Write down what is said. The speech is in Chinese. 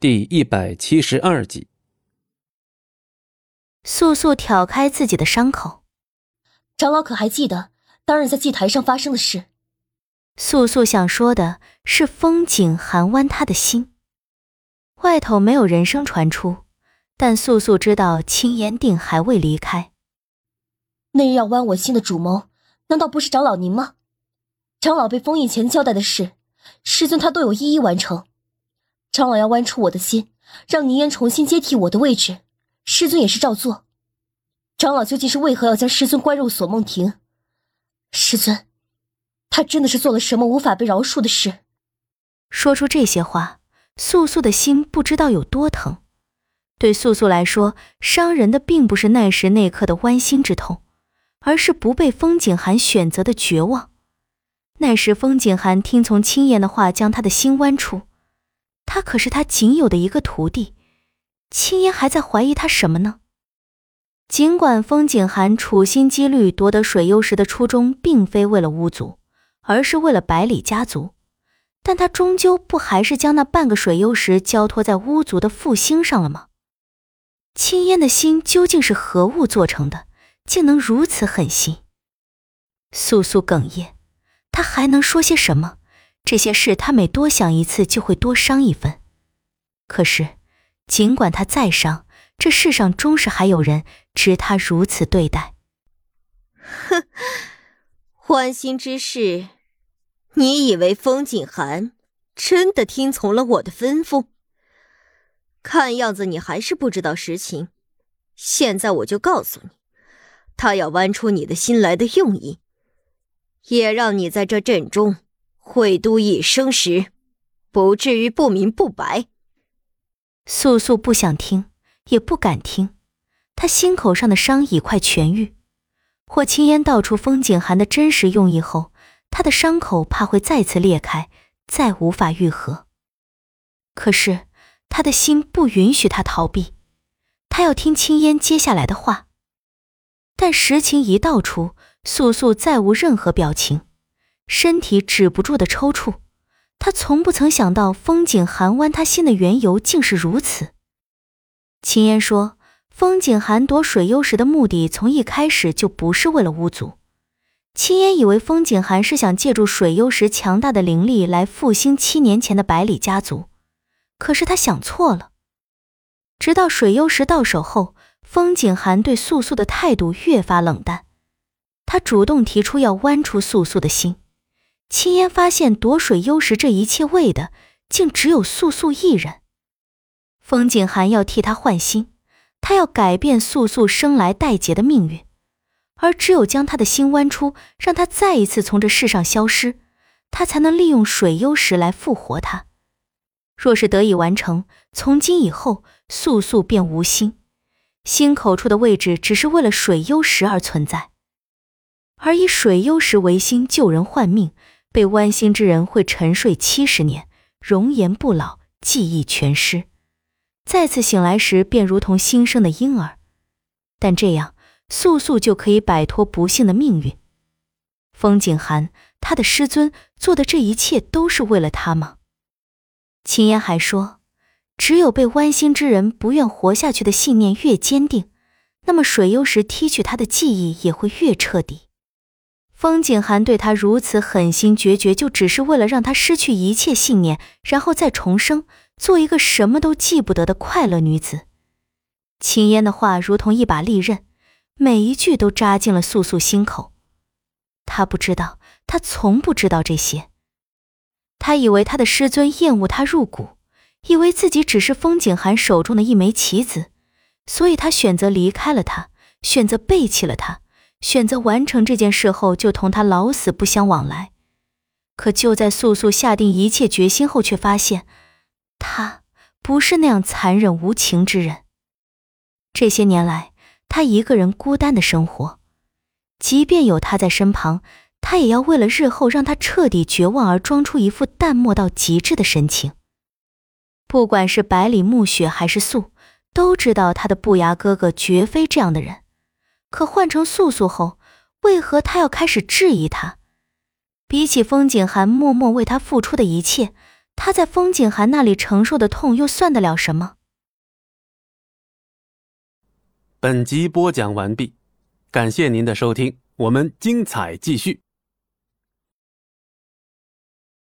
第一百七十二集，素素挑开自己的伤口，长老可还记得当日在祭台上发生的事？素素想说的是风景寒弯他的心。外头没有人声传出，但素素知道青岩定还未离开。那日要剜我心的主谋，难道不是长老您吗？长老被封印前交代的事，师尊他都有一一完成。长老要剜出我的心，让宁烟重新接替我的位置，师尊也是照做。长老究竟是为何要将师尊关入锁梦亭？师尊，他真的是做了什么无法被饶恕的事？说出这些话，素素的心不知道有多疼。对素素来说，伤人的并不是那时那刻的剜心之痛，而是不被风景寒选择的绝望。那时风景寒听从青言的话，将他的心剜出。他可是他仅有的一个徒弟，青烟还在怀疑他什么呢？尽管风景寒处心积虑夺得水幽石的初衷并非为了巫族，而是为了百里家族，但他终究不还是将那半个水幽石交托在巫族的复兴上了吗？青烟的心究竟是何物做成的，竟能如此狠心？素素哽咽，他还能说些什么？这些事，他每多想一次，就会多伤一分。可是，尽管他再伤，这世上终是还有人值他如此对待。哼，欢心之事，你以为风景寒真的听从了我的吩咐？看样子你还是不知道实情。现在我就告诉你，他要剜出你的心来的用意，也让你在这阵中。会都一生时，不至于不明不白。素素不想听，也不敢听。她心口上的伤已快痊愈，或青烟道出风景寒的真实用意后，她的伤口怕会再次裂开，再无法愈合。可是她的心不允许她逃避，她要听青烟接下来的话。但实情一道出，素素再无任何表情。身体止不住的抽搐，他从不曾想到风景寒剜他心的缘由竟是如此。秦烟说，风景寒夺水幽石的目的从一开始就不是为了巫族。秦烟以为风景寒是想借助水幽石强大的灵力来复兴七年前的百里家族，可是他想错了。直到水幽石到手后，风景寒对素素的态度越发冷淡，他主动提出要剜出素素的心。青烟发现夺水幽石这一切为的，竟只有素素一人。风景寒要替他换心，他要改变素素生来带劫的命运，而只有将他的心剜出，让他再一次从这世上消失，他才能利用水幽石来复活他。若是得以完成，从今以后素素便无心，心口处的位置只是为了水幽石而存在，而以水幽石为心救人换命。被剜心之人会沉睡七十年，容颜不老，记忆全失，再次醒来时便如同新生的婴儿。但这样，素素就可以摆脱不幸的命运。风景寒，他的师尊做的这一切都是为了他吗？秦言还说，只有被剜心之人不愿活下去的信念越坚定，那么水幽石剔去他的记忆也会越彻底。风景寒对他如此狠心决绝，就只是为了让他失去一切信念，然后再重生，做一个什么都记不得的快乐女子。秦烟的话如同一把利刃，每一句都扎进了素素心口。他不知道，他从不知道这些。他以为他的师尊厌恶他入骨，以为自己只是风景寒手中的一枚棋子，所以他选择离开了他，选择背弃了他。选择完成这件事后，就同他老死不相往来。可就在素素下定一切决心后，却发现他不是那样残忍无情之人。这些年来，他一个人孤单的生活，即便有他在身旁，他也要为了日后让他彻底绝望而装出一副淡漠到极致的神情。不管是百里暮雪还是素，都知道他的不牙哥哥绝非这样的人。可换成素素后，为何他要开始质疑他？比起风景寒默默为他付出的一切，他在风景寒那里承受的痛又算得了什么？本集播讲完毕，感谢您的收听，我们精彩继续。